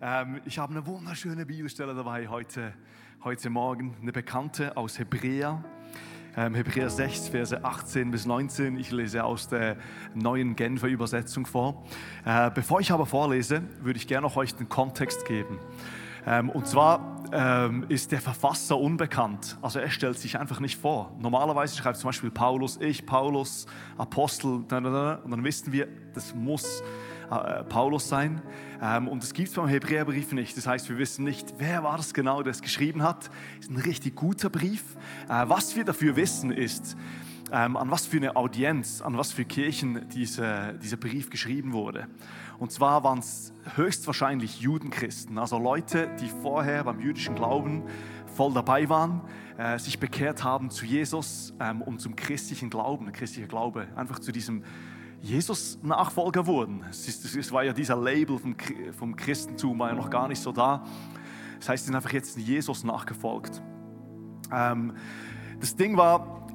ähm, ich habe eine wunderschöne Bibelstelle dabei heute, heute Morgen, eine bekannte aus Hebräer. Ähm, Hebräer 6, Verse 18 bis 19. Ich lese aus der neuen Genfer Übersetzung vor. Äh, bevor ich aber vorlese, würde ich gerne noch euch den Kontext geben. Ähm, und zwar ähm, ist der Verfasser unbekannt. Also er stellt sich einfach nicht vor. Normalerweise schreibt zum Beispiel Paulus, ich, Paulus, Apostel, und dann wissen wir, das muss äh, Paulus sein. Ähm, und das gibt es beim Hebräerbrief nicht. Das heißt, wir wissen nicht, wer war das genau, der es geschrieben hat. Ist ein richtig guter Brief. Äh, was wir dafür wissen ist, ähm, an was für eine Audienz, an was für Kirchen diese, dieser Brief geschrieben wurde. Und zwar waren es höchstwahrscheinlich Judenchristen, also Leute, die vorher beim jüdischen Glauben voll dabei waren, äh, sich bekehrt haben zu Jesus ähm, und zum christlichen Glauben, christlicher Glaube, einfach zu diesem Jesus-Nachfolger wurden. Es, war ja dieser Label vom, vom Christentum, war ja noch gar nicht so da. Das heißt, sie sind einfach jetzt Jesus nachgefolgt. Ähm, das Ding war,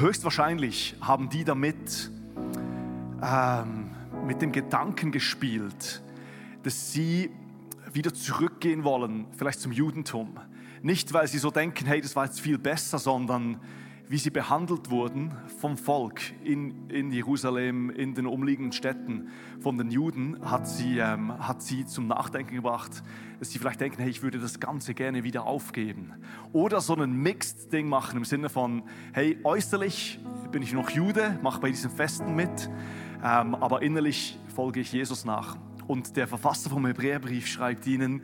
höchstwahrscheinlich haben die damit ähm, mit dem Gedanken gespielt, dass sie wieder zurückgehen wollen, vielleicht zum Judentum. Nicht, weil sie so denken, hey, das war jetzt viel besser, sondern wie sie behandelt wurden vom Volk in, in Jerusalem, in den umliegenden Städten von den Juden, hat sie, ähm, hat sie zum Nachdenken gebracht, dass sie vielleicht denken, hey, ich würde das Ganze gerne wieder aufgeben. Oder so ein Mixed-Ding machen im Sinne von, hey, äußerlich bin ich noch Jude, mache bei diesen Festen mit, ähm, aber innerlich folge ich Jesus nach. Und der Verfasser vom Hebräerbrief schreibt ihnen,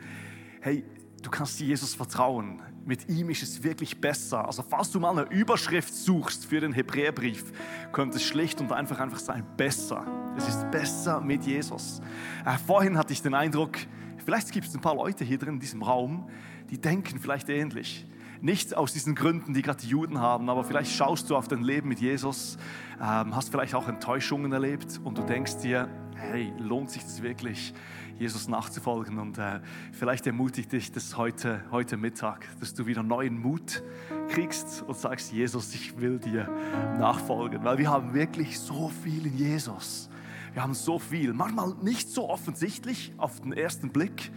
hey, du kannst Jesus vertrauen mit ihm ist es wirklich besser. Also falls du mal eine Überschrift suchst für den Hebräerbrief, könnte es schlicht und einfach einfach sein, besser. Es ist besser mit Jesus. Äh, vorhin hatte ich den Eindruck, vielleicht gibt es ein paar Leute hier drin in diesem Raum, die denken vielleicht ähnlich. Nicht aus diesen Gründen, die gerade die Juden haben, aber vielleicht schaust du auf dein Leben mit Jesus, ähm, hast vielleicht auch Enttäuschungen erlebt und du denkst dir, hey, lohnt sich das wirklich? Jesus nachzufolgen. Und äh, vielleicht ermutigt dich das heute, heute Mittag, dass du wieder neuen Mut kriegst und sagst, Jesus, ich will dir nachfolgen. Weil wir haben wirklich so viel in Jesus. Wir haben so viel, manchmal nicht so offensichtlich auf den ersten Blick,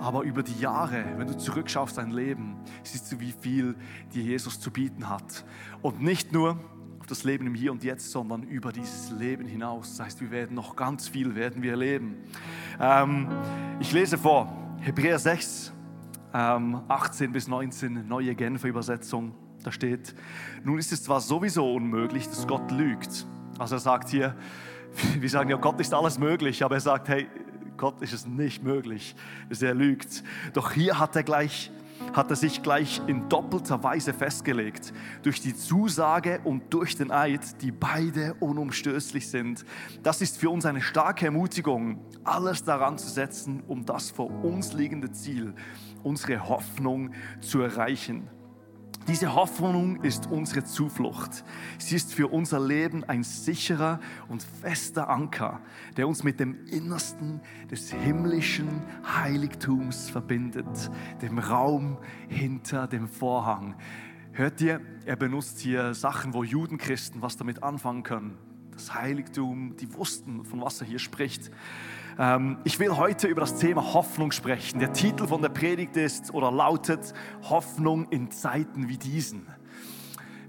aber über die Jahre, wenn du zurückschaust dein Leben, siehst du, wie viel dir Jesus zu bieten hat. Und nicht nur, das Leben im Hier und Jetzt, sondern über dieses Leben hinaus. Das heißt, wir werden noch ganz viel werden wir erleben. Ähm, ich lese vor, Hebräer 6, ähm, 18 bis 19, neue Genfer Übersetzung. Da steht, nun ist es zwar sowieso unmöglich, dass Gott lügt. Also er sagt hier, wir sagen ja, Gott ist alles möglich, aber er sagt, hey, Gott ist es nicht möglich, dass er lügt. Doch hier hat er gleich hat er sich gleich in doppelter Weise festgelegt, durch die Zusage und durch den Eid, die beide unumstößlich sind. Das ist für uns eine starke Ermutigung, alles daran zu setzen, um das vor uns liegende Ziel, unsere Hoffnung zu erreichen. Diese Hoffnung ist unsere Zuflucht. Sie ist für unser Leben ein sicherer und fester Anker, der uns mit dem Innersten des himmlischen Heiligtums verbindet, dem Raum hinter dem Vorhang. Hört ihr, er benutzt hier Sachen, wo Judenchristen was damit anfangen können. Das Heiligtum, die wussten, von was er hier spricht. Ähm, ich will heute über das Thema Hoffnung sprechen. Der Titel von der Predigt ist oder lautet Hoffnung in Zeiten wie diesen.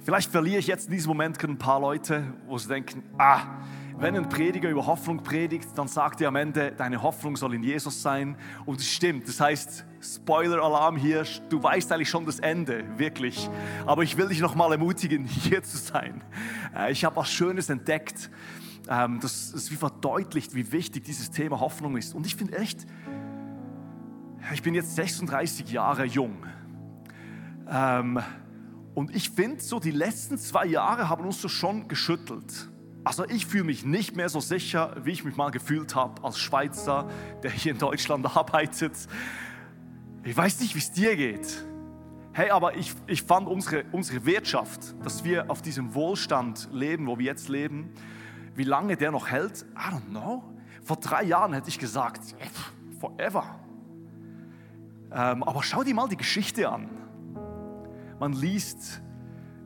Vielleicht verliere ich jetzt in diesem Moment ein paar Leute, wo sie denken, ah, wenn ein Prediger über Hoffnung predigt, dann sagt er am Ende, deine Hoffnung soll in Jesus sein. Und es stimmt. Das heißt, Spoiler-Alarm hier, du weißt eigentlich schon das Ende, wirklich. Aber ich will dich nochmal ermutigen, hier zu sein. Äh, ich habe was Schönes entdeckt ähm, das ist wie verdeutlicht, wie wichtig dieses Thema Hoffnung ist. Und ich finde echt, ich bin jetzt 36 Jahre jung. Ähm, und ich finde, so die letzten zwei Jahre haben uns so schon geschüttelt. Also ich fühle mich nicht mehr so sicher, wie ich mich mal gefühlt habe als Schweizer, der hier in Deutschland arbeitet. Ich weiß nicht, wie es dir geht. Hey, aber ich, ich fand unsere, unsere Wirtschaft, dass wir auf diesem Wohlstand leben, wo wir jetzt leben, wie lange der noch hält, I don't know. Vor drei Jahren hätte ich gesagt, forever. Ähm, aber schau dir mal die Geschichte an. Man liest,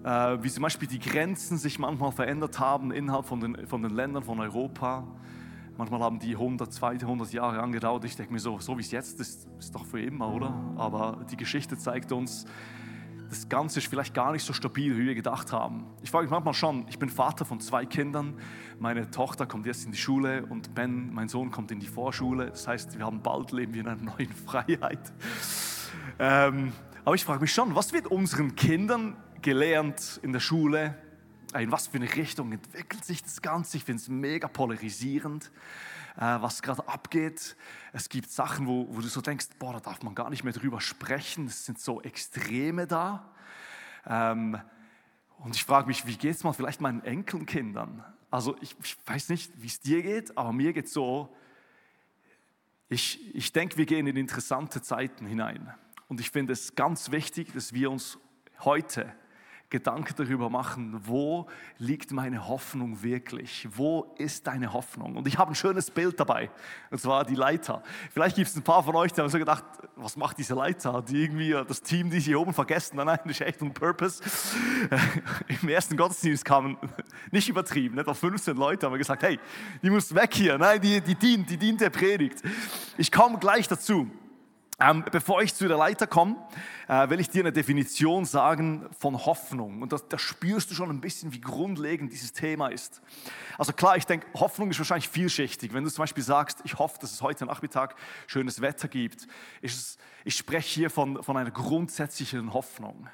äh, wie zum Beispiel die Grenzen sich manchmal verändert haben innerhalb von den, von den Ländern von Europa. Manchmal haben die 100, 200 Jahre angedauert. Ich denke mir so, so wie es jetzt ist, ist doch für immer, oder? Aber die Geschichte zeigt uns, das Ganze ist vielleicht gar nicht so stabil, wie wir gedacht haben. Ich frage mich manchmal schon, ich bin Vater von zwei Kindern. Meine Tochter kommt jetzt in die Schule und Ben, mein Sohn, kommt in die Vorschule. Das heißt, wir haben bald leben wir in einer neuen Freiheit. Ähm, aber ich frage mich schon, was wird unseren Kindern gelernt in der Schule? In was für eine Richtung entwickelt sich das Ganze? Ich finde es mega polarisierend, was gerade abgeht. Es gibt Sachen, wo, wo, du so denkst, boah, da darf man gar nicht mehr drüber sprechen. Es sind so Extreme da. Ähm, und ich frage mich, wie geht es mal vielleicht meinen Enkelkindern? Also ich, ich weiß nicht, wie es dir geht, aber mir geht es so, ich, ich denke, wir gehen in interessante Zeiten hinein. Und ich finde es ganz wichtig, dass wir uns heute Gedanken darüber machen, wo liegt meine Hoffnung wirklich? Wo ist deine Hoffnung? Und ich habe ein schönes Bild dabei, und zwar die Leiter. Vielleicht gibt es ein paar von euch, die haben so gedacht, was macht diese Leiter? Die irgendwie das Team, die sie oben vergessen. Nein, nein, das ist echt ein Purpose. Im ersten Gottesdienst kamen, nicht übertrieben, etwa 15 Leute, haben gesagt, hey, die muss weg hier. Nein, die, die dient, die dient der Predigt. Ich komme gleich dazu. Ähm, bevor ich zu der Leiter komme, äh, will ich dir eine Definition sagen von Hoffnung. Und da spürst du schon ein bisschen, wie grundlegend dieses Thema ist. Also klar, ich denke, Hoffnung ist wahrscheinlich vielschichtig. Wenn du zum Beispiel sagst, ich hoffe, dass es heute Nachmittag schönes Wetter gibt, es, ich spreche hier von, von einer grundsätzlichen Hoffnung.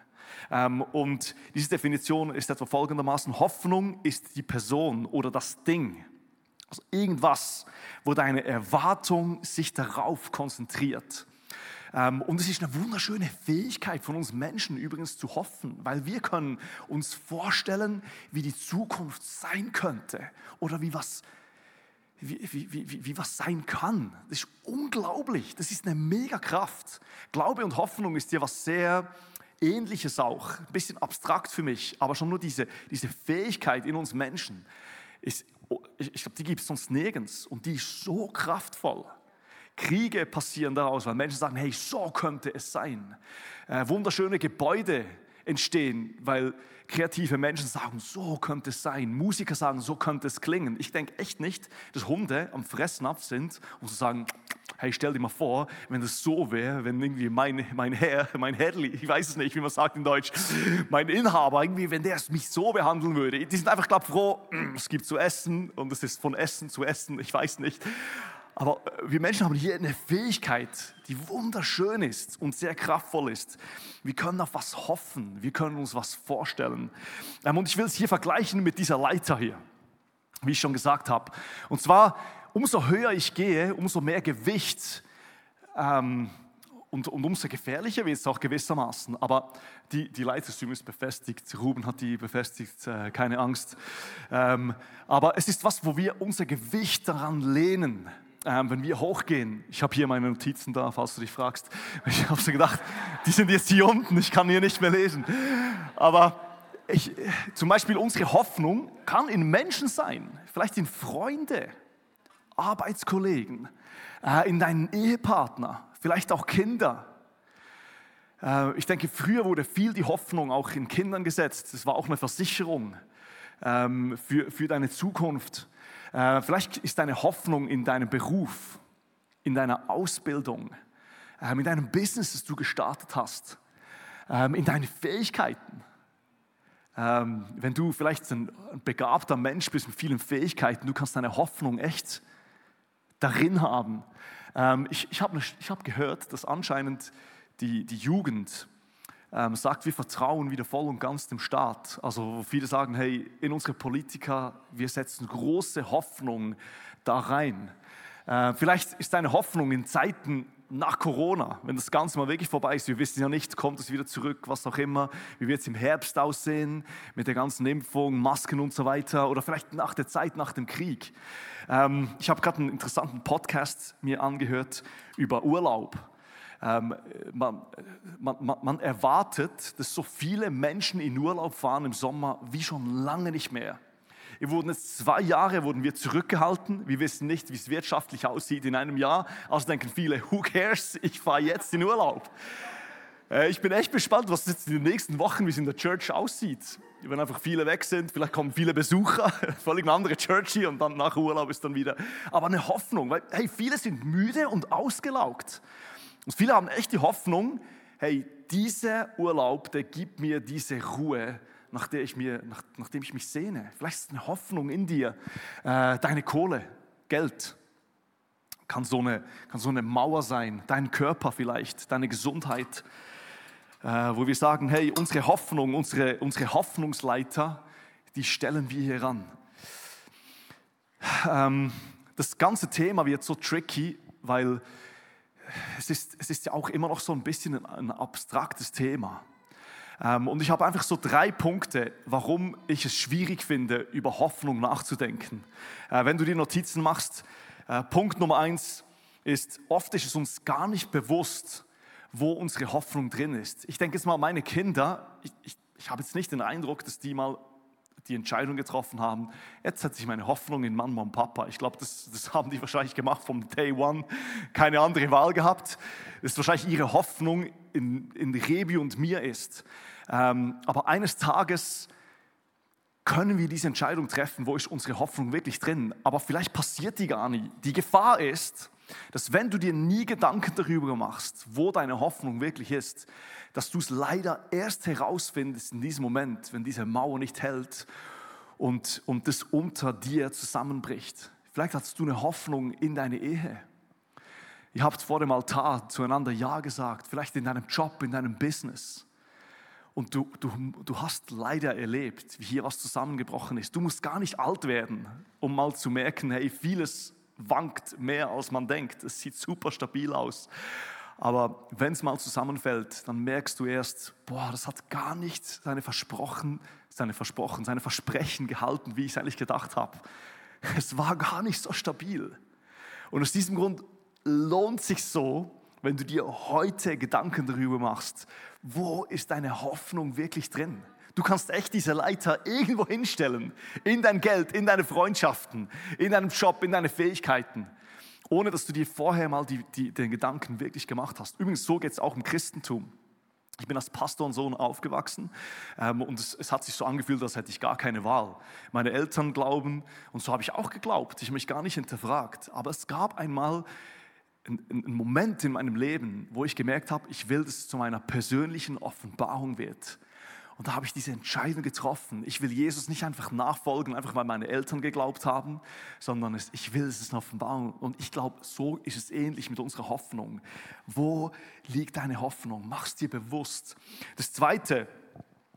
Ähm, und diese Definition ist etwa folgendermaßen, Hoffnung ist die Person oder das Ding, also irgendwas, wo deine Erwartung sich darauf konzentriert. Ähm, und es ist eine wunderschöne Fähigkeit von uns Menschen übrigens zu hoffen, weil wir können uns vorstellen, wie die Zukunft sein könnte oder wie was, wie, wie, wie, wie, was sein kann. Das ist unglaublich. Das ist eine mega Kraft. Glaube und Hoffnung ist ja was sehr Ähnliches auch. Ein bisschen abstrakt für mich, aber schon nur diese, diese Fähigkeit in uns Menschen ist, ich glaube, die gibt es sonst nirgends und die ist so kraftvoll. Kriege passieren daraus, weil Menschen sagen, hey, so könnte es sein. Äh, wunderschöne Gebäude entstehen, weil kreative Menschen sagen, so könnte es sein. Musiker sagen, so könnte es klingen. Ich denke echt nicht, dass Hunde am Fressnapf sind und sagen, hey, stell dir mal vor, wenn das so wäre, wenn irgendwie mein, mein Herr, mein Herrli, ich weiß es nicht, wie man sagt in Deutsch, mein Inhaber, irgendwie, wenn der mich so behandeln würde. Die sind einfach, glaube froh, es gibt zu essen und es ist von Essen zu Essen, ich weiß nicht. Aber äh, wir Menschen haben hier eine Fähigkeit, die wunderschön ist und sehr kraftvoll ist. Wir können auf was hoffen, wir können uns was vorstellen. Ähm, und ich will es hier vergleichen mit dieser Leiter hier, wie ich schon gesagt habe. Und zwar, umso höher ich gehe, umso mehr Gewicht ähm, und, und, umso gefährlicher wird es auch gewissermaßen. Aber die, die Leitersysteme ist befestigt. Ruben hat die befestigt, äh, keine Angst. Ähm, aber es ist was, wo wir unser Gewicht daran lehnen ähm, wenn wir hochgehen, ich habe hier meine Notizen da, falls du dich fragst, ich habe so gedacht, die sind jetzt hier unten, ich kann hier nicht mehr lesen. Aber ich, zum Beispiel unsere Hoffnung kann in Menschen sein, vielleicht in Freunde, Arbeitskollegen, äh, in deinen Ehepartner, vielleicht auch Kinder. Äh, ich denke, früher wurde viel die Hoffnung auch in Kindern gesetzt. Das war auch eine Versicherung ähm, für, für deine Zukunft. Äh, vielleicht ist deine Hoffnung in deinem Beruf, in deiner Ausbildung, ähm, in deinem Business, das du gestartet hast, ähm, in deinen Fähigkeiten. Ähm, wenn du vielleicht ein begabter Mensch bist mit vielen Fähigkeiten, du kannst deine Hoffnung echt darin haben. Ich, ich habe hab gehört, dass anscheinend die, die Jugend ähm, sagt, wir vertrauen wieder voll und ganz dem Staat. Also viele sagen, hey, in unsere Politiker, wir setzen große Hoffnung da rein. Äh, vielleicht ist deine Hoffnung in Zeiten nach Corona, wenn das Ganze mal wirklich vorbei ist, wir wissen ja nicht, kommt es wieder zurück, was auch immer, wie wird es im Herbst aussehen mit der ganzen Impfung, Masken und so weiter oder vielleicht nach der Zeit nach dem Krieg. Ähm, ich habe gerade einen interessanten Podcast mir angehört über Urlaub Ähm, man, man, man erwartet, dass so viele Menschen in Urlaub fahren im Sommer wie schon lange nicht mehr. Wir wurden jetzt zwei Jahre wurden wir zurückgehalten. Wir wissen nicht, wie es wirtschaftlich aussieht in einem Jahr. Also denken viele, who cares? Ich fahre jetzt in Urlaub. Äh, ich bin echt gespannt, was jetzt in den nächsten Wochen, wie es in der Church aussieht. Wenn einfach viele weg sind, vielleicht kommen viele Besucher, völlig eine andere Church hier und dann nach Urlaub ist dann wieder. Aber eine Hoffnung, weil hey, viele sind müde und ausgelaugt. Und viele haben echt die Hoffnung, hey, dieser Urlaub, der gibt mir diese Ruhe, nach der ich mir, nach, nachdem ich mich sehne. Vielleicht ist eine Hoffnung in dir. Äh, deine Kohle, Geld, kann so, eine, kann so eine Mauer sein. Dein Körper vielleicht, deine Gesundheit. Äh, wo wir sagen, hey, unsere Hoffnung, unsere, unsere Hoffnungsleiter, die stellen wir hier ran. Ähm, das ganze Thema wird so tricky, weil es ist, es ist ja auch immer noch so ein bisschen ein, abstraktes Thema. Ähm, und ich habe einfach so drei Punkte, warum ich es schwierig finde, über Hoffnung nachzudenken. Äh, wenn du die Notizen machst, äh, Punkt Nummer eins ist, oft ist es uns gar nicht bewusst, wo unsere Hoffnung drin ist. Ich denke jetzt mal, meine Kinder, ich, ich, ich habe jetzt nicht den Eindruck, dass die mal die Entscheidung getroffen haben, jetzt setze ich meine Hoffnung in Mama und Papa. Ich glaube, das, das, haben die wahrscheinlich gemacht vom Day One, keine andere Wahl gehabt. Das ist wahrscheinlich ihre Hoffnung in, in Rebi und mir ist. Ähm, aber eines Tages können wir diese Entscheidung treffen, wo ist unsere Hoffnung wirklich drin. Aber vielleicht passiert die gar nicht. Die Gefahr ist, dass wenn du dir nie Gedanken darüber machst, wo deine Hoffnung wirklich ist, dass du es leider erst herausfindest in diesem Moment, wenn diese Mauer nicht hält und, und das unter dir zusammenbricht. Vielleicht hast du eine Hoffnung in deine Ehe. Ihr habt vor dem Altar zueinander Ja gesagt, vielleicht in deinem Job, in deinem Business. Und du, du, du hast leider erlebt, wie hier was zusammengebrochen ist. Du musst gar nicht alt werden, um mal zu merken, hey, vieles wankt mehr, als man denkt. Es sieht super stabil aus. Aber wenn es mal zusammenfällt, dann merkst du erst, boah, das hat gar nicht seine Versprochen, seine Versprochen, seine Versprechen gehalten, wie ich es eigentlich gedacht habe. Es war gar nicht so stabil. Und aus diesem Grund lohnt sich so, wenn du dir heute Gedanken darüber machst, wo ist deine Hoffnung wirklich drin? Du kannst echt diese Leiter irgendwo hinstellen, in dein Geld, in deine Freundschaften, in deinem Job, in deine Fähigkeiten, ohne dass du dir vorher mal die, die, den Gedanken wirklich gemacht hast. Übrigens, so geht es auch im Christentum. Ich bin als Pastor und Sohn aufgewachsen ähm, und es, es, hat sich so angefühlt, als hätte ich gar keine Wahl. Meine Eltern glauben und so habe ich auch geglaubt. Ich habe mich gar nicht hinterfragt. Aber es gab einmal ein, ein Moment in meinem Leben, wo ich gemerkt habe, ich will, dass es zu meiner persönlichen Offenbarung wird. Und da habe ich diese Entscheidung getroffen. Ich will Jesus nicht einfach nachfolgen, einfach weil meine Eltern geglaubt haben, sondern ich will, es eine Offenbarung. Und ich glaube, so ist es ähnlich mit unserer Hoffnung. Wo liegt deine Hoffnung? Mach es dir bewusst. Das Zweite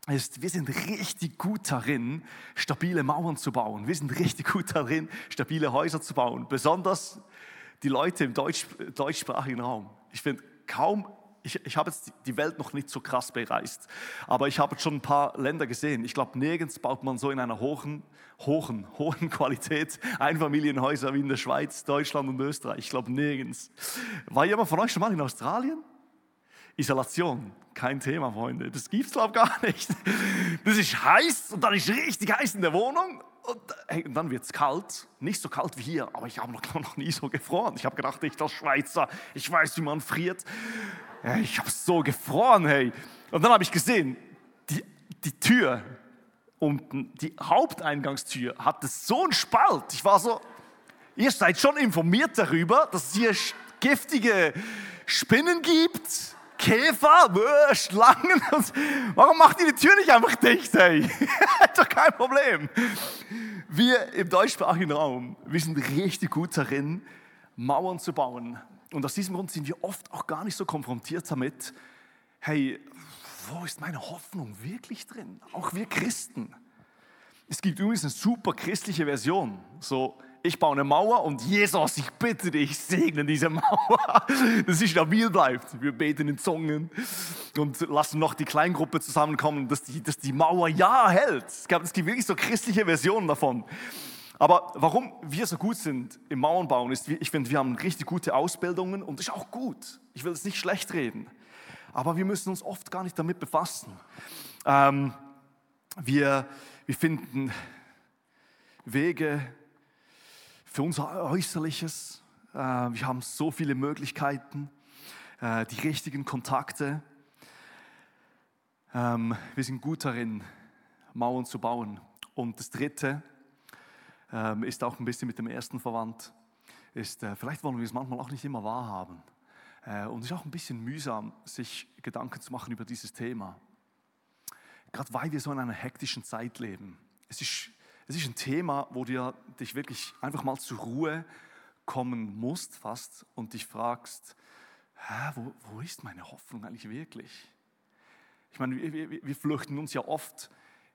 ist, wir sind richtig gut darin, stabile Mauern zu bauen. Wir sind richtig gut darin, stabile Häuser zu bauen. Besonders die Leute im Deutsch, deutschsprachigen Raum. Ich finde kaum, ich, ich habe jetzt die Welt noch nicht so krass bereist, aber ich habe schon ein paar Länder gesehen. Ich glaube, nirgends baut man so in einer hohen, hohen, hohen Qualität Einfamilienhäuser wie in der Schweiz, Deutschland und Österreich. Ich glaube, nirgends. War jemand von euch schon mal in Australien? Isolation, kein Thema, Freunde. Das gibt es, glaube ich, gar nicht. Das ist heiß und dann ist richtig heiß in der Wohnung und, hey, und dann wird es kalt, nicht so kalt wie hier, aber ich habe noch, noch nie so gefroren. Ich habe gedacht, ich als Schweizer, ich weiß, wie man friert. Ich habe so gefroren, hey. Und dann habe ich gesehen, die, die Tür unten, die Haupteingangstür, hatte so einen Spalt. Ich war so, ihr seid schon informiert darüber, dass es hier giftige Spinnen gibt, Käfer, Schlangen. Warum macht ihr die Tür nicht einfach dicht, hey? Doch kein Problem. Wir im deutschsprachigen Raum, wir sind richtig gut darin, Mauern zu bauen. Und aus diesem Grund sind wir oft auch gar nicht so konfrontiert damit, hey, wo ist meine Hoffnung wirklich drin? Auch wir Christen. Es gibt übrigens eine super christliche Version. So, ich baue eine Mauer und Jesus, ich bitte dich, segne diese Mauer, dass sie stabil bleibt. Wir beten in Zungen und lassen noch die Kleingruppe zusammenkommen, dass die, dass die Mauer ja hält. Es, gab, es gibt wirklich so christliche Versionen davon. Aber warum wir so gut sind im Mauernbauen ist, ich finde, wir haben richtig gute Ausbildungen und das ist auch gut. Ich will es nicht schlecht reden. Aber wir müssen uns oft gar nicht damit befassen. Ähm, wir, wir finden Wege für unser Äußerliches. Äh, wir haben so viele Möglichkeiten, äh, die richtigen Kontakte. Ähm, wir sind gut darin, Mauern zu bauen. Und das Dritte ähm, ist auch ein bisschen mit dem ersten verwandt. Ist, äh, vielleicht wollen wir es manchmal auch nicht immer wahrhaben. Und es ist auch ein bisschen mühsam, sich Gedanken zu machen über dieses Thema. Gerade weil wir so in einer hektischen Zeit leben. Es ist, es ist ein Thema, wo du dich wirklich einfach mal zur Ruhe kommen musst fast und dich fragst, hä, wo, wo ist meine Hoffnung eigentlich wirklich? Ich meine, wir, wir, wir flüchten uns ja oft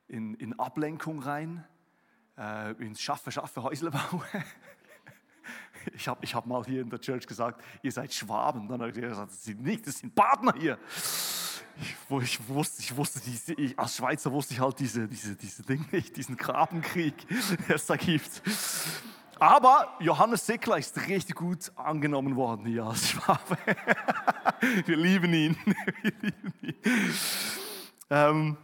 in, in Ablenkung rein, äh, ins Schaffe, Schaffe, Häusle bauen. Ich habe ich hab mal hier in der Church gesagt, ihr seid Schwaben. Dann habe ich gesagt, das sind nicht, das sind Partner hier. Ich, wo ich wusste, ich wusste diese, ich, als Schweizer wusste ich halt diese, diese, diese Dinge nicht, diesen Grabenkrieg, der es da gibt. Aber Johannes Sickler ist richtig gut angenommen worden hier als Schwabe. Wir lieben ihn. Wir lieben ihn. Ähm,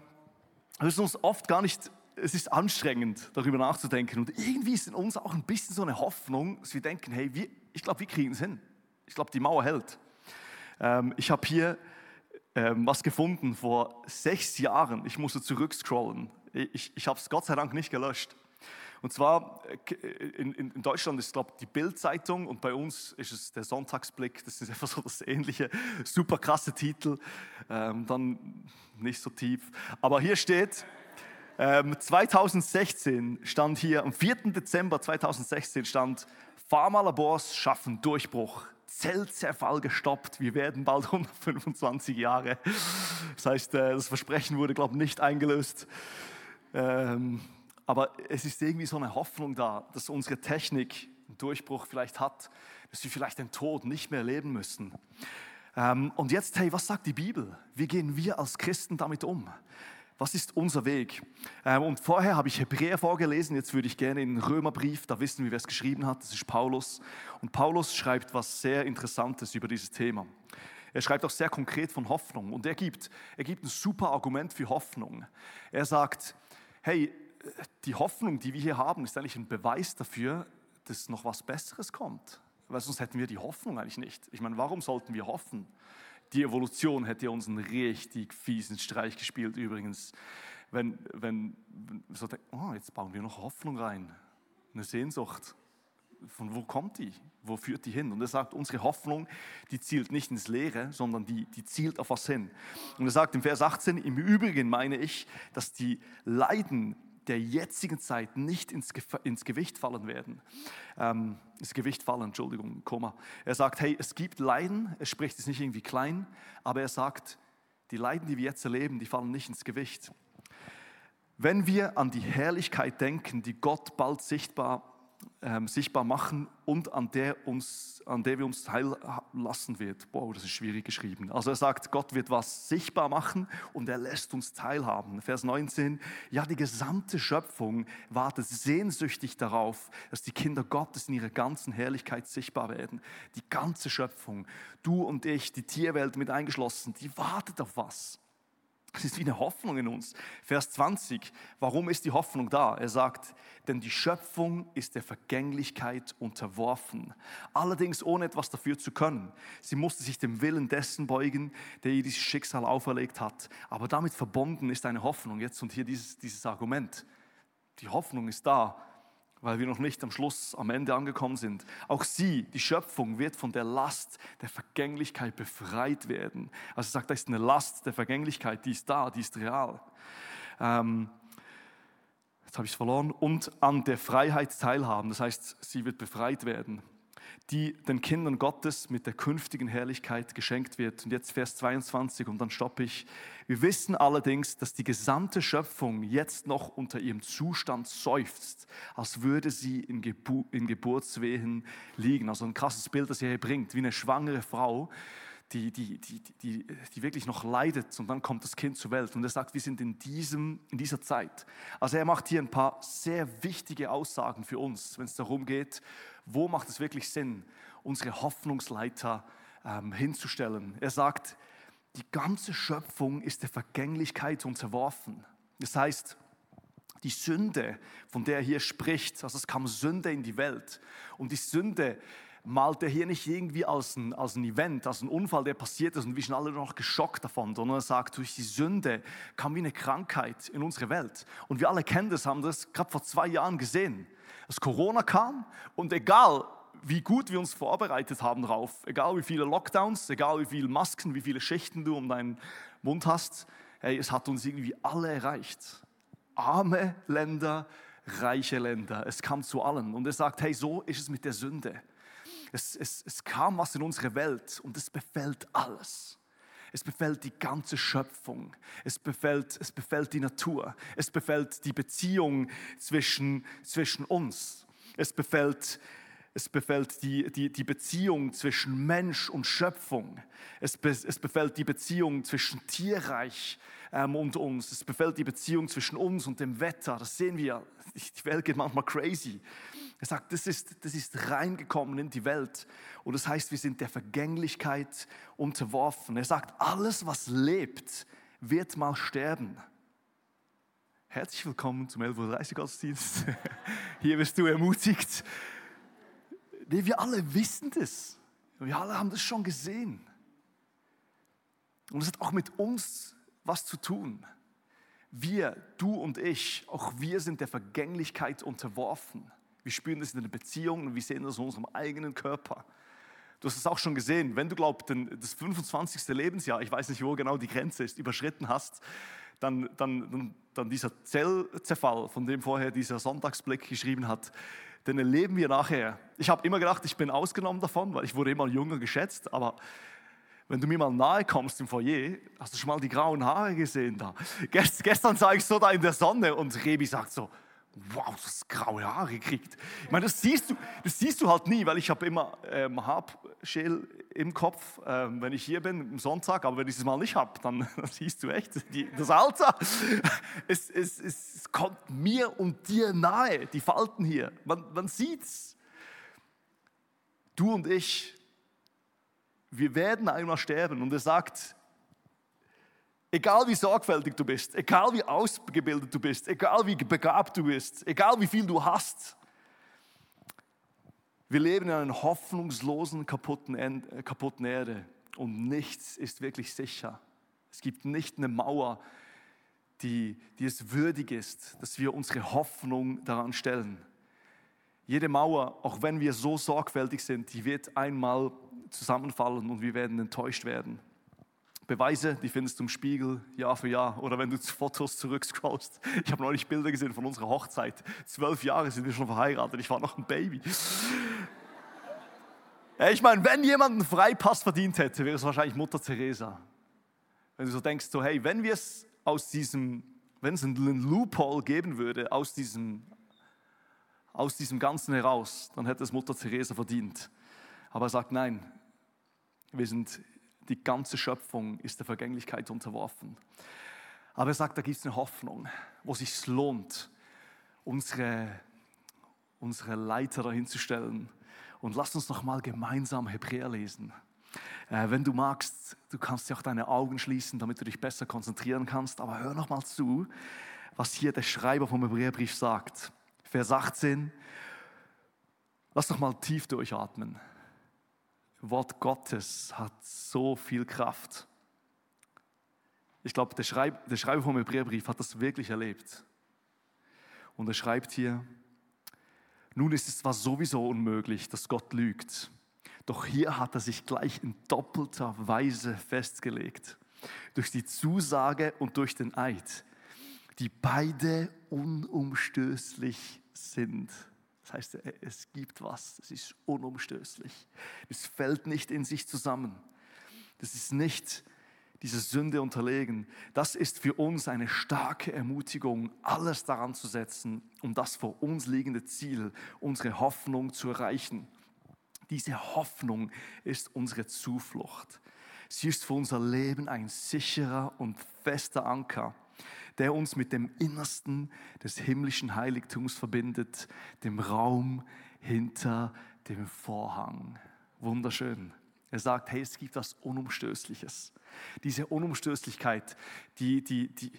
es ist uns oft gar nicht, es ist anstrengend, darüber nachzudenken. Und irgendwie ist in uns auch ein bisschen so eine Hoffnung, dass wir denken, hey, wir, ich glaube, wir kriegen es hin. Ich glaube, die Mauer hält. Ähm, ich habe hier ähm, was gefunden vor sechs Jahren. Ich musste zurückscrollen. Ich, ich habe es Gott sei Dank nicht gelöscht. Und zwar äh, in, in Deutschland ist, glaube ich, die Bild-Zeitung und bei uns ist es der Sonntagsblick. Das ist einfach so das ähnliche, super krasse Titel, ähm, dann nicht so tief. Aber hier steht, ähm, 2016 stand hier, am 4. Dezember 2016 stand, Pharmalabors schaffen Durchbruch. Zellzerfall gestoppt. Wir werden bald 125 Jahre. Das heißt, äh, das Versprechen wurde, glaube ich, nicht eingelöst. Ähm, aber es ist irgendwie so eine Hoffnung da, dass unsere Technik einen Durchbruch vielleicht hat, dass wir vielleicht den Tod nicht mehr leben müssen. Ähm, und jetzt, hey, was sagt die Bibel? Wie gehen wir als Christen damit um? Was ist unser Weg? Ähm, und vorher habe ich Hebräer vorgelesen, jetzt würde ich gerne in den Römerbrief, da wissen wir, wer es geschrieben hat, das ist Paulus. Und Paulus schreibt was sehr Interessantes über dieses Thema. Er schreibt auch sehr konkret von Hoffnung und er gibt, er gibt ein super Argument für Hoffnung. Er sagt, hey, die Hoffnung, die wir hier haben, ist eigentlich ein Beweis dafür, dass noch was Besseres kommt. Weil sonst hätten wir die Hoffnung eigentlich nicht. Ich meine, warum sollten wir hoffen? Die Evolution hätte uns einen richtig fiesen Streich gespielt übrigens. Wenn, wenn, so denkt, oh, jetzt bauen wir noch Hoffnung rein, eine Sehnsucht. Von wo kommt die? Wo führt die hin? Und er sagt, unsere Hoffnung, die zielt nicht ins Leere, sondern die, die zielt auf was hin. Und er sagt im Vers 18, im Übrigen meine ich, dass die Leiden, der jetzigen Zeit nicht ins, ins Gewicht fallen werden. Ähm, ins Gewicht fallen, Entschuldigung, Komma. Er sagt, hey, es gibt Leiden, er spricht es nicht irgendwie klein, aber er sagt, die Leiden, die wir jetzt erleben, die fallen nicht ins Gewicht. Wenn wir an die Herrlichkeit denken, die Gott bald sichtbar ähm, sichtbar machen und an der, uns, an der wir uns teillassen wird. Wow, das ist schwierig geschrieben. Also er sagt, Gott wird was sichtbar machen und er lässt uns teilhaben. Vers 19, ja, die gesamte Schöpfung wartet sehnsüchtig darauf, dass die Kinder Gottes in ihrer ganzen Herrlichkeit sichtbar werden. Die ganze Schöpfung, du und ich, die Tierwelt mit eingeschlossen, die wartet auf was? Es ist wie eine Hoffnung in uns. Vers 20, warum ist die Hoffnung da? Er sagt, denn die Schöpfung ist der Vergänglichkeit unterworfen, allerdings ohne etwas dafür zu können. Sie musste sich dem Willen dessen beugen, der ihr dieses Schicksal auferlegt hat. Aber damit verbunden ist eine Hoffnung. Jetzt und hier dieses, dieses Argument. Die Hoffnung ist da, weil wir noch nicht am Schluss, am Ende angekommen sind. Auch sie, die Schöpfung, wird von der Last der Vergänglichkeit befreit werden. Also sagt, da ist eine Last der Vergänglichkeit, die ist da, die ist real. Ähm, jetzt habe ich es verloren. Und an der Freiheit teilhaben, das heißt, sie wird befreit werden die den Kindern Gottes mit der künftigen Herrlichkeit geschenkt wird. Und jetzt Vers 22 und dann stoppe ich. Wir wissen allerdings, dass die gesamte Schöpfung jetzt noch unter ihrem Zustand seufzt, als würde sie in, Gebu in Geburtswehen liegen. Also ein krasses Bild, das er hier bringt, wie eine schwangere Frau, die, die, die, die, die wirklich noch leidet und dann kommt das Kind zur Welt. Und er sagt, wir sind in, diesem, in dieser Zeit. Also er macht hier ein paar sehr wichtige Aussagen für uns, wenn es darum geht, wo macht es wirklich Sinn, unsere Hoffnungsleiter ähm, hinzustellen. Er sagt, die ganze Schöpfung ist der Vergänglichkeit unterworfen. Das heißt, die Sünde, von der er hier spricht, also es kam Sünde in die Welt. Und die Sünde malt er hier nicht irgendwie als ein, als ein Event, als ein Unfall, der passiert ist und wir sind alle noch geschockt davon, sondern er sagt, durch die Sünde kam wie eine Krankheit in unsere Welt. Und wir alle kennen das, haben das gerade vor zwei Jahren gesehen. Dass Corona kam und egal, wie gut wir uns vorbereitet haben darauf, egal wie viele Lockdowns, egal wie viele Masken, wie viele Schichten du um deinen Mund hast, hey, es hat uns irgendwie alle erreicht. Arme Länder, reiche Länder, es kam zu allen. Und er sagt, hey, so ist es mit der Sünde. Es, es, es kam was in unsere Welt und es befällt alles. Es befällt die ganze Schöpfung. Es befällt, es befällt die Natur. Es befällt die Beziehung zwischen, zwischen uns. Es befällt, es befällt die, die, die Beziehung zwischen Mensch und Schöpfung. Es, be, es befällt die Beziehung zwischen Tierreich ähm, und uns. Es befällt die Beziehung zwischen uns und dem Wetter. Das sehen wir. Die Welt geht manchmal crazy. Er sagt, das ist, das ist reingekommen in die Welt. Und das heißt, wir sind der Vergänglichkeit unterworfen. Er sagt, alles, was lebt, wird mal sterben. Herzlich willkommen zum 11.30 Uhr Gottesdienst. Hier wirst du ermutigt. Nee, wir alle wissen das. Wir alle haben das schon gesehen. Und es hat auch mit uns was zu tun. Wir, du und ich, auch wir sind der Vergänglichkeit unterworfen. Wir spüren das in den Beziehungen und wir sehen das in unserem eigenen Körper. Du hast es auch schon gesehen, wenn du glaubst, das 25. Lebensjahr, ich weiß nicht, wo genau die Grenze ist, überschritten hast, dann, dann, dann, dieser Zellzerfall, von dem vorher dieser Sonntagsblick geschrieben hat, den erleben wir nachher. Ich habe immer gedacht, ich bin ausgenommen davon, weil ich wurde immer jünger geschätzt, aber wenn du mir mal nahe kommst im Foyer, hast du schon mal die grauen Haare gesehen da. Gestern sah ich so da in der Sonne und Rebi sagt so, wow, das graue Haare gekriegt. Ich meine, das siehst du, das siehst du halt nie, weil ich habe immer ähm, Haarschäl im Kopf, ähm, wenn ich hier bin am Sonntag, aber wenn ich es mal nicht habe, dann, dann, siehst du echt die, das Alter. Es, es, es, kommt mir und dir nahe, die Falten hier. Man, man sieht's. Du und ich, wir werden einmal sterben und er sagt, Egal wie sorgfältig du bist, egal wie ausgebildet du bist, egal wie begabt du bist, egal wie viel du hast. Wir leben in einer hoffnungslosen, kaputten, äh, kaputten Erde und nichts ist wirklich sicher. Es gibt nicht eine Mauer, die, die es würdig ist, dass wir unsere Hoffnung daran stellen. Jede Mauer, auch wenn wir so sorgfältig sind, die wird einmal zusammenfallen und wir werden enttäuscht werden. Beweise, die findest du im Spiegel Jahr für Jahr oder wenn du Fotos zurückscrollst. Ich habe neulich Bilder gesehen von unserer Hochzeit. Zwölf Jahre sind wir schon verheiratet, ich war noch ein Baby. Ich meine, wenn jemand einen Freipass verdient hätte, wäre es wahrscheinlich Mutter Teresa. Wenn du so denkst, so hey, wenn wir es aus diesem, wenn es einen Loophole geben würde, aus diesem, aus diesem Ganzen heraus, dann hätte es Mutter Teresa verdient. Aber er sagt, nein, wir sind die ganze Schöpfung ist der Vergänglichkeit unterworfen. Aber er sagt, da gibt es eine Hoffnung, wo es sich lohnt, unsere, unsere Leiter dahin zu stellen. Und lass uns noch mal gemeinsam Hebräer lesen. Äh, wenn du magst, du kannst dir auch deine Augen schließen, damit du dich besser konzentrieren kannst. Aber hör noch mal zu, was hier der Schreiber vom Hebräerbrief sagt. Vers 18. Lass doch mal tief durchatmen. Wort Gottes hat so viel Kraft. Ich glaube, der, Schreib, der Schreiber vom Hebräerbrief hat das wirklich erlebt. Und er schreibt hier, nun ist es zwar sowieso unmöglich, dass Gott lügt, doch hier hat er sich gleich in doppelter Weise festgelegt, durch die Zusage und durch den Eid, die beide unumstößlich sind. Das heißt, es gibt was, das ist unumstößlich. Es fällt nicht in sich zusammen. Das ist nicht dieser Sünde unterlegen. Das ist für uns eine starke Ermutigung, alles daran zu setzen, um das vor uns liegende Ziel, unsere Hoffnung zu erreichen. Diese Hoffnung ist unsere Zuflucht. Sie ist für unser Leben ein sicherer und fester Anker, der uns mit dem Innersten des himmlischen Heiligtums verbindet, dem Raum hinter dem Vorhang. Wunderschön. Er sagt, hey, es gibt was Unumstößliches. Diese Unumstößlichkeit, die, die, die,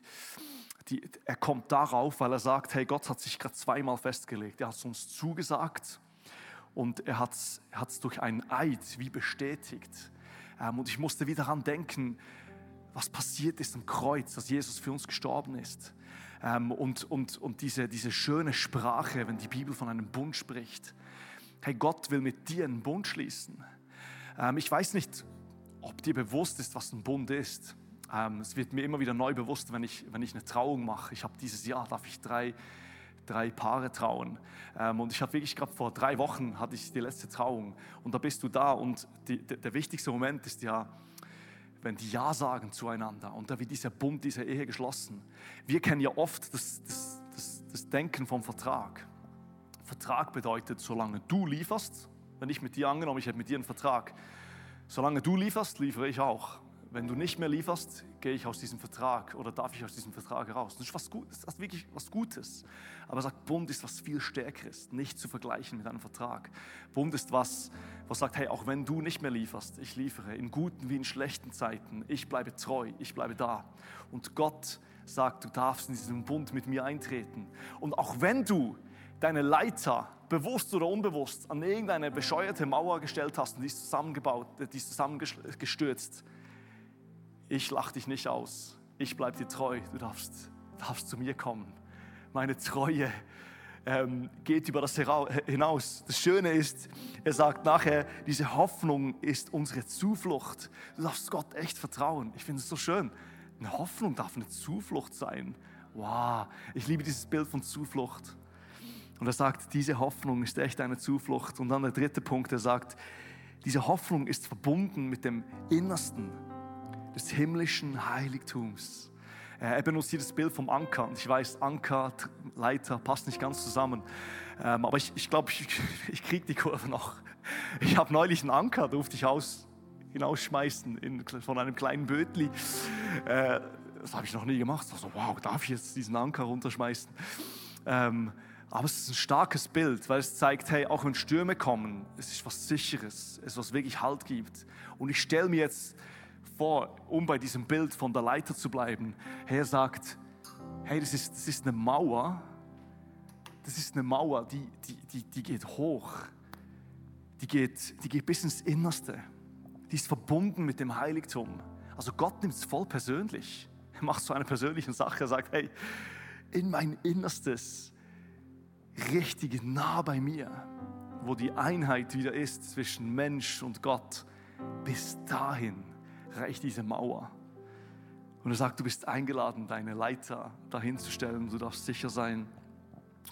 die, er kommt darauf, weil er sagt, hey, Gott hat sich gerade zweimal festgelegt. Er hat es uns zugesagt und er hat es durch einen Eid wie bestätigt. Ähm, und ich musste wieder daran denken, was passiert ist am Kreuz, dass Jesus für uns gestorben ist. Ähm, und und, und diese, diese schöne Sprache, wenn die Bibel von einem Bund spricht. Hey, Gott will mit dir einen Bund schließen. Ähm, ich weiß nicht, ob dir bewusst ist, was ein Bund ist. Ähm, es wird mir immer wieder neu bewusst, wenn ich, wenn ich eine Trauung mache. Ich habe dieses Jahr, darf ich drei, drei Paare trauen. Ähm, und ich habe wirklich gerade vor drei Wochen hatte ich die letzte Trauung. Und da bist du da und die, der, der wichtigste Moment ist ja, wenn die Ja sagen zueinander und da wird dieser Bund, diese Ehe geschlossen. Wir kennen ja oft das, das, das, das Denken vom Vertrag. Vertrag bedeutet, solange du lieferst, wenn ich mit dir angenommen, ich hätte mit dir einen Vertrag, solange du lieferst, liefere ich auch wenn du nicht mehr lieferst, gehe ich aus diesem Vertrag oder darf ich aus diesem Vertrag heraus. Das ist was Gutes, das ist wirklich was Gutes. Aber er sagt, Bund ist was viel Stärkeres, nicht zu vergleichen mit einem Vertrag. Bund ist was, was sagt, hey, auch wenn du nicht mehr lieferst, ich liefere, in guten wie in schlechten Zeiten, ich bleibe treu, ich bleibe da. Und Gott sagt, du darfst in diesen Bund mit mir eintreten. Und auch wenn du deine Leiter, bewusst oder unbewusst, an irgendeine bescheuerte Mauer gestellt hast und die ist zusammengebaut, die ist zusammengestürzt, ich lach dich nicht aus, ich bleibe dir treu, du darfst, darfst zu mir kommen. Meine Treue ähm, geht über das hinaus. Das Schöne ist, er sagt nachher, diese Hoffnung ist unsere Zuflucht. Du darfst Gott echt vertrauen. Ich finde es so schön. Eine Hoffnung darf eine Zuflucht sein. Wow, ich liebe dieses Bild von Zuflucht. Und er sagt, diese Hoffnung ist echt eine Zuflucht. Und dann der dritte Punkt, er sagt, diese Hoffnung ist verbunden mit dem Innersten des himmlischen Heiligtums. Äh, er benutzt hier das Bild vom Anker. Ich weiß, Anker, Leiter, passt nicht ganz zusammen. Ähm, aber ich, ich glaube, ich, ich kriege die Kurve noch. Ich habe neulich einen Anker, durfte ich aus, hinausschmeißen in, von einem kleinen Bötli. Äh, das habe ich noch nie gemacht. Also, wow, darf ich jetzt diesen Anker runterschmeißen? Ähm, aber es ist ein starkes Bild, weil es zeigt, hey, auch wenn Stürme kommen, es ist was Sicheres, es ist was wirklich Halt gibt. Und ich stelle mir jetzt vor, um bei diesem Bild von der Leiter zu bleiben. Er sagt, hey, das ist, das ist eine Mauer, das ist eine Mauer, die, die, die, die geht hoch, die geht, die geht bis ins Innerste, die ist verbunden mit dem Heiligtum. Also Gott nimmt es voll persönlich. Er macht so eine persönliche Sache, er sagt, hey, in mein Innerstes, richtig nah bei mir, wo die Einheit wieder ist zwischen Mensch und Gott, bis dahin reicht diese Mauer. Und er sagt, du bist eingeladen, deine Leiter dahin zu stellen, du darfst sicher sein.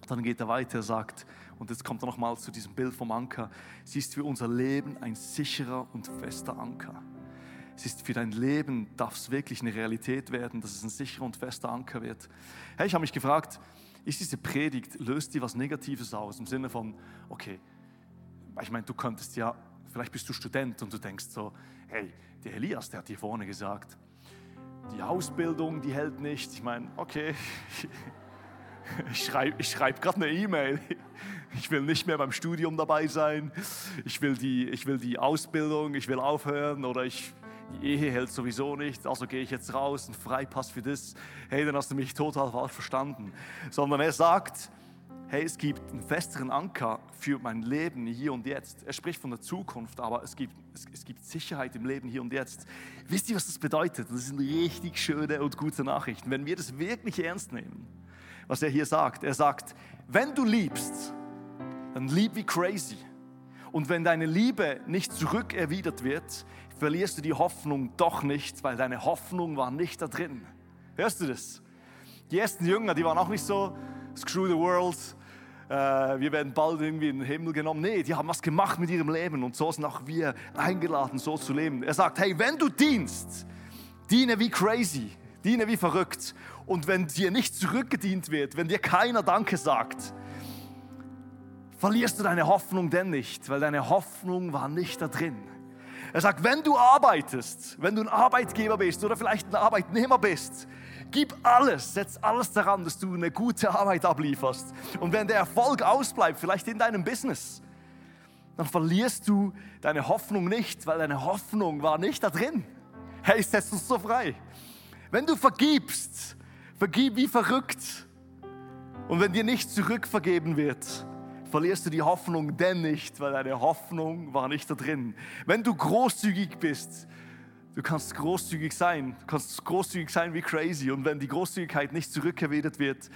Dann geht er weiter, er sagt, und jetzt kommt er nochmal zu diesem Bild vom Anker, sie ist für unser Leben ein sicherer und fester Anker. Es ist für dein Leben, darf es wirklich eine Realität werden, dass es ein sicherer und fester Anker wird. Hey, ich habe mich gefragt, ist diese Predigt, löst die was Negatives aus? Im Sinne von, okay, ich meine, du könntest ja, vielleicht bist du Student und du denkst so, hey, der Elias, der hat hier vorne gesagt, die Ausbildung, die hält nicht. Ich meine, okay, ich schreibe ich schreib gerade eine E-Mail. Ich will nicht mehr beim Studium dabei sein. Ich will, die, ich will die Ausbildung, ich will aufhören oder ich, die Ehe hält sowieso nicht, also gehe ich jetzt raus, ein Freipass für das. Hey, dann hast du mich total falsch verstanden. Sondern er sagt, hey, es gibt einen festeren Anker für mein Leben hier und jetzt. Er spricht von der Zukunft, aber es gibt, es, es gibt Sicherheit im Leben hier und jetzt. Wisst ihr, was das bedeutet? Das sind richtig schöne und gute Nachrichten. Wenn wir das wirklich ernst nehmen, was er hier sagt. Er sagt, wenn du liebst, dann lieb wie crazy. Und wenn deine Liebe nicht zurückerwidert wird, verlierst du die Hoffnung doch nicht, weil deine Hoffnung war nicht da drin. Hörst du das? Die ersten Jünger, die waren auch nicht so, screw the world, äh, wir werden bald irgendwie in den Himmel genommen. Nee, die haben was gemacht mit ihrem Leben und so sind auch wir eingeladen, so zu leben. Er sagt, hey, wenn du dienst, diene wie crazy, diene wie verrückt. Und wenn dir nicht zurückgedient wird, wenn dir keiner Danke sagt, verlierst du deine Hoffnung denn nicht, weil deine Hoffnung war nicht da drin. Er sagt, wenn du arbeitest, wenn du ein Arbeitgeber bist oder vielleicht ein Arbeitnehmer bist, gib alles, setz alles daran, dass du eine gute Arbeit ablieferst. Und wenn der Erfolg ausbleibt, vielleicht in deinem Business, dann verlierst du deine Hoffnung nicht, weil deine Hoffnung war nicht da drin. Hey, setzt uns so frei. Wenn du vergibst, vergib wie verrückt. Und wenn dir nicht zurückvergeben wird, verlierst du die Hoffnung denn nicht, weil deine Hoffnung war nicht da drin. Wenn du großzügig bist, du kannst großzügig sein, du kannst großzügig sein wie crazy. Und wenn die Großzügigkeit nicht zurückerwidert wird,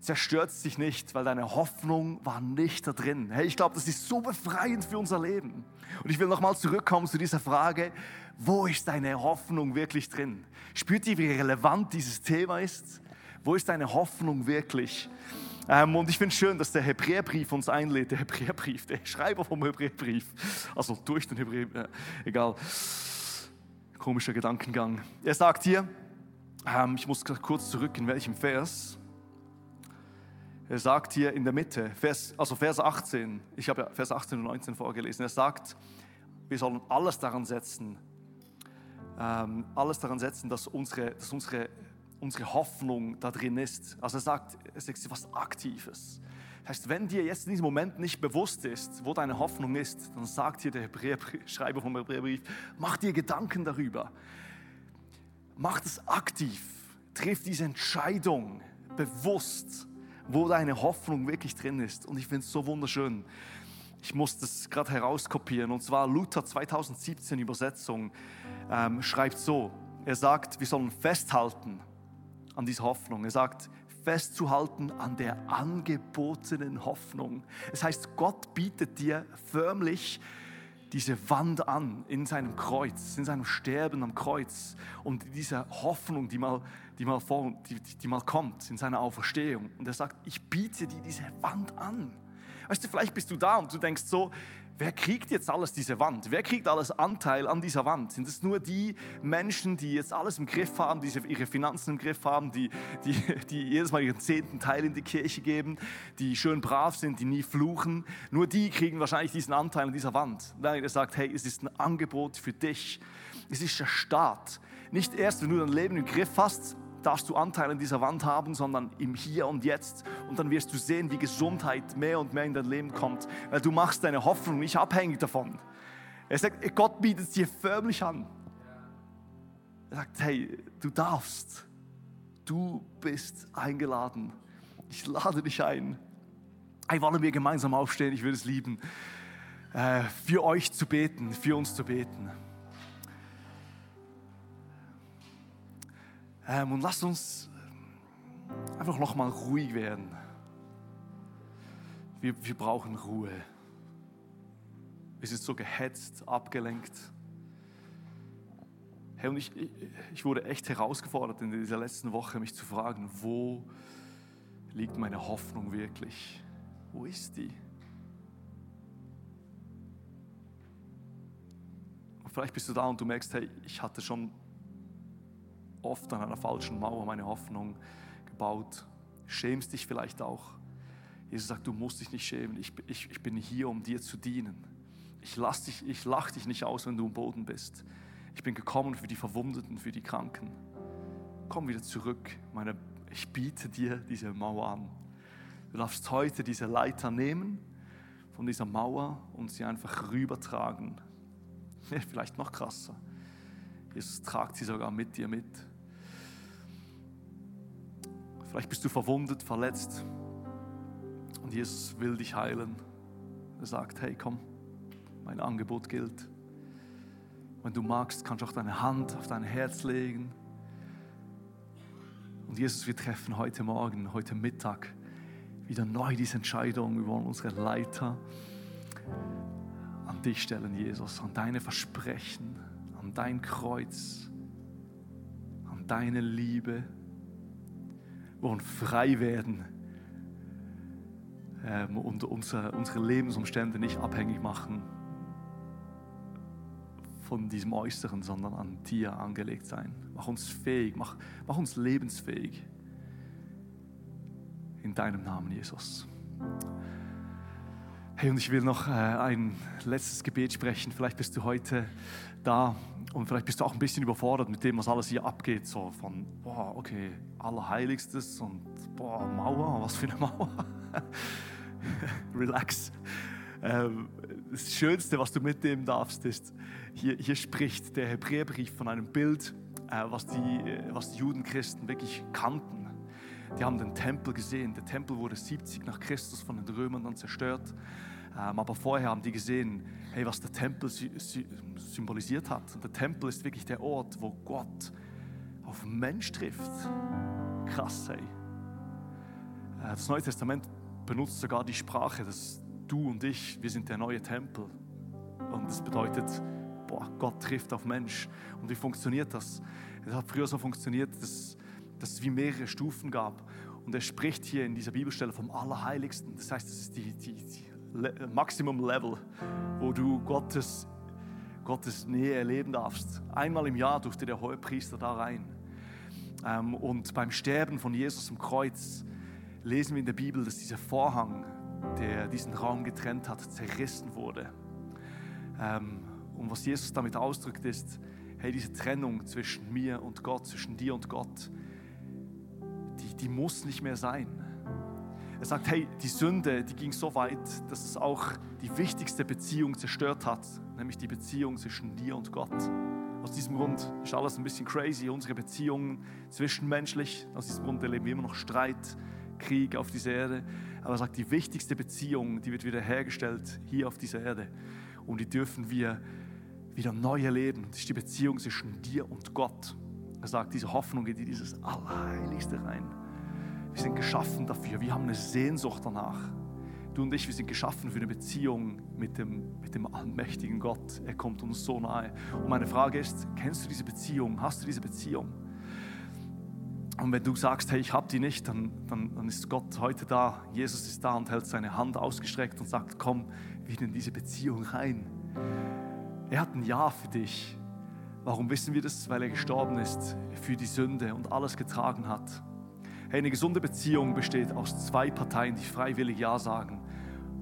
zerstört es dich nicht, weil deine Hoffnung war nicht da drin. Hey, ich glaube, das ist so befreiend für unser Leben. Und ich will nochmal zurückkommen zu dieser Frage, wo ist deine Hoffnung wirklich drin? Spürt ihr, wie relevant dieses Thema ist? Wo ist deine Hoffnung wirklich? Ähm, und ich finde es schön, dass der Hebräerbrief uns einlädt. Der Hebräerbrief, der Schreiber vom Hebräerbrief. Also durch den Hebräerbrief, äh, egal. Komischer Gedankengang. Er sagt hier, ähm, ich muss kurz zurück, in welchem Vers. Er sagt hier in der Mitte, Vers, also Vers 18, ich habe ja Vers 18 und 19 vorgelesen, er sagt, wir sollen alles daran setzen, ähm, alles daran setzen, dass unsere, dass unsere unsere Hoffnung da drin ist. Also er sagt, es ist was Aktives. Heißt, wenn dir jetzt in diesem Moment nicht bewusst ist, wo deine Hoffnung ist, dann sagt dir der Schreiber vom Hebräerbrief, mach dir Gedanken darüber. Mach das aktiv. Triff diese Entscheidung bewusst, wo deine Hoffnung wirklich drin ist. Und ich finde es so wunderschön. Ich muss das gerade herauskopieren. Und zwar Luther 2017 Übersetzung ähm, schreibt so. Er sagt, wir sollen festhalten an dieser Hoffnung. Er sagt, festzuhalten an der angebotenen Hoffnung. Das heißt, Gott bietet dir förmlich diese Wand an in seinem Kreuz, in seinem Sterben am Kreuz und diese Hoffnung, die mal, die mal, vor, die, die mal kommt in seiner Auferstehung. Und er sagt, ich biete dir diese Wand an. Weißt du, vielleicht bist du da und du denkst so, wer kriegt jetzt alles diese Wand? Wer kriegt alles Anteil an dieser Wand? Sind es nur die Menschen, die jetzt alles im Griff haben, die ihre Finanzen im Griff haben, die, die, die jedes Mal ihren zehnten Teil in die Kirche geben, die schön brav sind, die nie fluchen? Nur die kriegen wahrscheinlich diesen Anteil an dieser Wand. Nein, er sagt, hey, es ist ein Angebot für dich. Es ist der Start. Nicht erst, wenn du dein Leben im Griff hast, darfst du Anteil an dieser Wand haben, sondern im Hier und Jetzt. Und dann wirst du sehen, wie Gesundheit mehr und mehr in dein Leben kommt, weil du machst deine Hoffnung nicht abhängig davon. Er sagt, Gott bietet es dir förmlich an. Er sagt, hey, du darfst. Du bist eingeladen. Ich lade dich ein. Hey, wollen wir gemeinsam aufstehen? Ich würde es lieben, äh, für euch zu beten, für uns zu beten. Ähm, und lasst uns einfach noch mal ruhig werden. Wir, wir brauchen Ruhe. Wir sind so gehetzt, abgelenkt. Hey, und ich, ich wurde echt herausgefordert in dieser letzten Woche, mich zu fragen, wo liegt meine Hoffnung wirklich? Wo ist die? Und vielleicht bist du da und du merkst, hey, ich hatte schon oft an einer falschen Mauer meine Hoffnung gebaut. Schämst dich vielleicht auch. Jesus sagt, du musst dich nicht schämen. Ich, ich, ich bin hier, um dir zu dienen. Ich, ich lach dich nicht aus, wenn du am Boden bist. Ich bin gekommen für die Verwundeten, für die Kranken. Komm wieder zurück. Meine, ich biete dir diese Mauer an. Du darfst heute diese Leiter nehmen von dieser Mauer und sie einfach rübertragen. Vielleicht noch krasser. Jesus tragt sie sogar mit dir mit. Vielleicht bist du verwundet, verletzt und Jesus will dich heilen. Er sagt, hey komm, mein Angebot gilt. Wenn du magst, kannst du auch deine Hand auf dein Herz legen. Und Jesus, wir treffen heute Morgen, heute Mittag wieder neu diese Entscheidung. Wir wollen unsere Leiter an dich stellen, Jesus, an deine Versprechen, an dein Kreuz, an deine Liebe wollen frei werden ähm, und unsere, unsere Lebensumstände nicht abhängig machen von diesem Äußeren, sondern an dir angelegt sein. Mach uns fähig, mach, mach uns lebensfähig. In deinem Namen, Jesus. Hey, und ich will noch äh, ein letztes Gebet sprechen. Vielleicht bist du heute da und vielleicht bist du auch ein bisschen überfordert mit dem, was alles hier abgeht. So von, boah, okay, Allerheiligstes und boah, Mauer, was für eine Mauer. Relax. Ähm, das Schönste, was du mitnehmen darfst, ist, hier, hier spricht der Hebräerbrief von einem Bild, äh, was, die, was die Judenchristen wirklich kannten. Die haben den Tempel gesehen. Der Tempel wurde 70 nach Christus von den Römern dann zerstört. Ähm, aber vorher haben die gesehen, hey, was der Tempel symbolisiert hat. Und der Tempel ist wirklich der Ort, wo Gott auf Mensch trifft. Krass, hey. Äh, das Neue Testament benutzt sogar die Sprache, dass du und ich, wir sind der neue Tempel. Und das bedeutet, boah, Gott trifft auf Mensch. Und wie funktioniert das? Es hat früher so funktioniert, dass, dass es wie mehrere Stufen gab. Und er spricht hier in dieser Bibelstelle vom Allerheiligsten. Das heißt, das ist die, die, die Maximum Level, wo du Gottes, Gottes Nähe erleben darfst. Einmal im Jahr durfte der Hohepriester da rein. Ähm, und beim Sterben von Jesus am Kreuz lesen wir in der Bibel, dass dieser Vorhang, der diesen Raum getrennt hat, zerrissen wurde. Ähm, und was Jesus damit ausdrückt, ist, hey, diese Trennung zwischen mir und Gott, zwischen dir und Gott, die, die muss nicht mehr sein. Er sagt, hey, die Sünde, die ging so weit, dass es auch die wichtigste Beziehung zerstört hat, nämlich die Beziehung zwischen dir und Gott. Aus diesem Grund ist alles ein bisschen crazy, unsere Beziehungen zwischenmenschlich. Aus diesem Grund erleben wir immer noch Streit, Krieg auf dieser Erde. Aber er sagt, die wichtigste Beziehung, die wird wieder hergestellt hier auf dieser Erde. Und die dürfen wir wieder neu erleben. Das ist die Beziehung zwischen dir und Gott. Er sagt, diese Hoffnung geht in dieses Allerheiligste rein. Wir sind geschaffen dafür. Wir haben eine Sehnsucht danach. Du und ich, wir sind geschaffen für eine Beziehung mit dem, mit dem allmächtigen Gott. Er kommt uns so nahe. Und meine Frage ist, kennst du diese Beziehung? Hast du diese Beziehung? Und wenn du sagst, hey, ich habe die nicht, dann, dann, dann ist Gott heute da. Jesus ist da und hält seine Hand ausgestreckt und sagt, komm wieder in diese Beziehung rein. Er hat ein Ja für dich. Warum wissen wir das? Weil er gestorben ist für die Sünde und alles getragen hat. Hey, eine gesunde Beziehung besteht aus zwei Parteien, die freiwillig Ja sagen.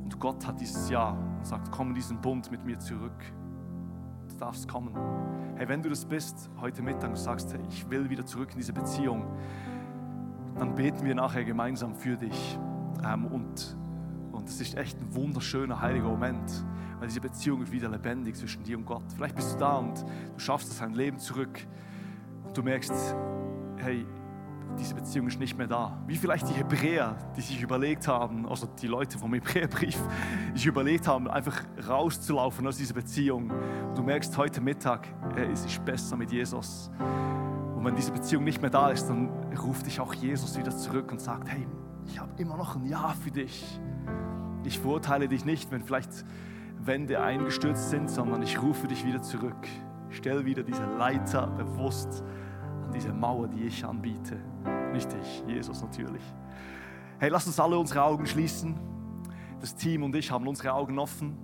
Und Gott hat dieses Ja und sagt, komm in diesen Bund mit mir zurück. Du darfst kommen. Hey, wenn du das bist, heute Mittag und sagst, hey, ich will wieder zurück in diese Beziehung, dann beten wir nachher gemeinsam für dich. Ähm, und, und es ist echt ein wunderschöner, heiliger Moment, weil diese Beziehung ist wieder lebendig zwischen dir und Gott. Vielleicht bist du da und du schaffst es, dein Leben zurück und du merkst, hey, diese Beziehung ist nicht mehr da. Wie vielleicht die Hebräer, die sich überlegt haben, also die Leute vom Hebräerbrief, sich überlegt haben, einfach rauszulaufen aus dieser Beziehung. du merkst heute Mittag, es ist besser mit Jesus. Und wenn diese Beziehung nicht mehr da ist, dann ruft dich auch Jesus wieder zurück und sagt, hey, ich habe immer noch ein Ja für dich. Ich verurteile dich nicht, wenn vielleicht Wände eingestürzt sind, sondern ich rufe dich wieder zurück. Stell wieder diese Leiter bewusst diese Mauer, die ich anbiete. Nicht ich, Jesus natürlich. Hey, lass uns alle unsere Augen schließen. Das Team und ich haben unsere Augen offen.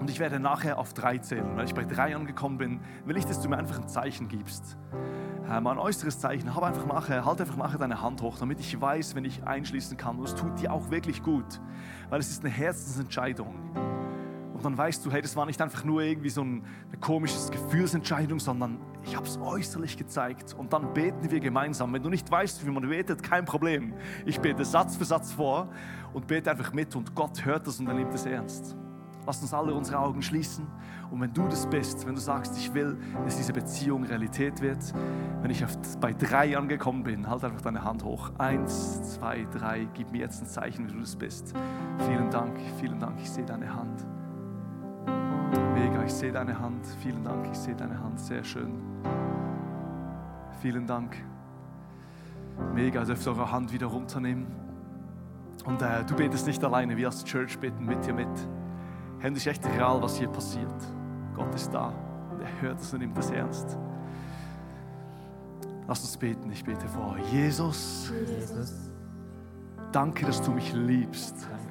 Und ich werde nachher auf drei zählen. Wenn ich bei drei angekommen bin, will ich, dass du mir einfach ein Zeichen gibst. Ähm, ein äußeres Zeichen. Hab einfach nachher, halt einfach nachher deine Hand hoch, damit ich weiß, wenn ich einschließen kann. Und es tut dir auch wirklich gut. Weil es ist eine Herzensentscheidung. Und dann weißt du, hey, das war nicht einfach nur irgendwie so ein, eine komische Gefühlsentscheidung, sondern ich habe es äußerlich gezeigt. Und dann beten wir gemeinsam. Wenn du nicht weißt, wie man betet, kein Problem. Ich bete Satz für Satz vor und bete einfach mit und Gott hört das und er nimmt es ernst. Lass uns alle unsere Augen schließen. Und wenn du das bist, wenn du sagst, ich will, dass diese Beziehung Realität wird, wenn ich bei drei angekommen bin, halt einfach deine Hand hoch. Eins, zwei, drei. Gib mir jetzt ein Zeichen, wie du das bist. Vielen Dank, vielen Dank. Ich sehe deine Hand. Mega, ich sehe deine Hand. Vielen Dank, ich sehe deine Hand. Sehr schön. Vielen Dank. Mega, dürft eure Hand wieder runternehmen. Und äh, du betest nicht alleine, wir als Church beten mit dir mit. Hey, ist echt real, was hier passiert. Gott ist da und er hört es und nimmt es ernst. Lass uns beten, ich bete vor. Jesus, Jesus. danke, dass du mich liebst. Danke,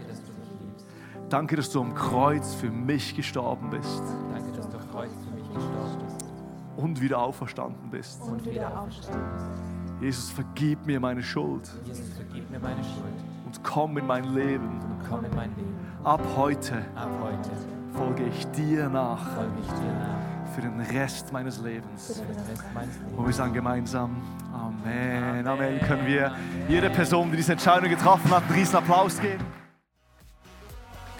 dass du am Kreuz für mich gestorben bist. Danke, dass du am Kreuz für mich gestorben bist. Und wieder auferstanden bist. Und wieder auferstanden bist. Jesus, vergib mir meine Schuld. Jesus, vergib mir meine Schuld. und komm in mein Leben. und komm in mein Leben. Ab heute Ab heute folge ich dir nach folge ich dir nach für den Rest meines Lebens. Und wir sagen gemeinsam Amen. Amen. Können wir jede Person, die diese Entscheidung getroffen hat, einen riesen Applaus geben?